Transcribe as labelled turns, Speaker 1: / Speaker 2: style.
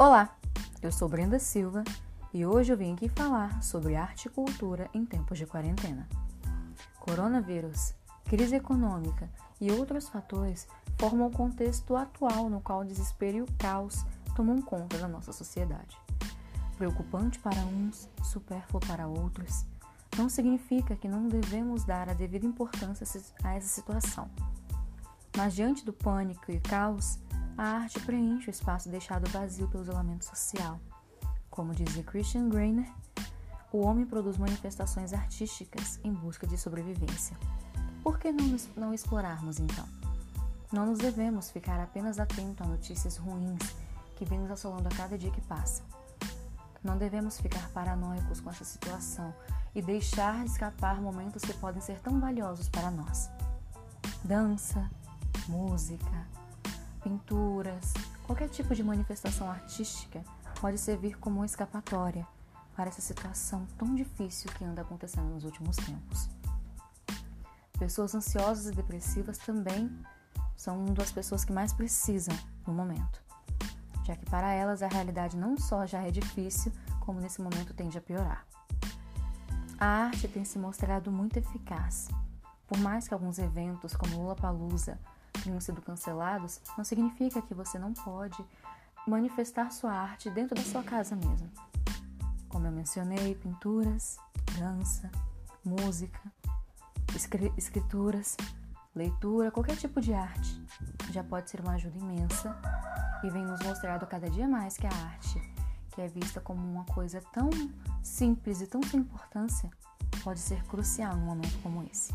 Speaker 1: Olá, eu sou Brenda Silva e hoje eu vim aqui falar sobre arte e cultura em tempos de quarentena. Coronavírus, crise econômica e outros fatores formam o contexto atual no qual o desespero e o caos tomam conta da nossa sociedade. Preocupante para uns, supérfluo para outros, não significa que não devemos dar a devida importância a essa situação. Mas diante do pânico e caos, a arte preenche o espaço deixado vazio pelo isolamento social. Como dizia Christian Greiner, o homem produz manifestações artísticas em busca de sobrevivência. Por que não, não explorarmos então? Não nos devemos ficar apenas atentos a notícias ruins que vêm nos assolando a cada dia que passa. Não devemos ficar paranoicos com essa situação e deixar escapar momentos que podem ser tão valiosos para nós. Dança, música, pinturas, qualquer tipo de manifestação artística pode servir como escapatória para essa situação tão difícil que anda acontecendo nos últimos tempos. Pessoas ansiosas e depressivas também são uma das pessoas que mais precisam no momento, já que para elas a realidade não só já é difícil, como nesse momento tende a piorar. A arte tem se mostrado muito eficaz. Por mais que alguns eventos, como Lula Palusa, tenham sido cancelados, não significa que você não pode manifestar sua arte dentro da sua casa mesmo. Como eu mencionei, pinturas, dança, música, escrituras, leitura, qualquer tipo de arte já pode ser uma ajuda imensa e vem nos mostrando cada dia mais que a arte, que é vista como uma coisa tão simples e tão sem importância, pode ser crucial num momento como esse.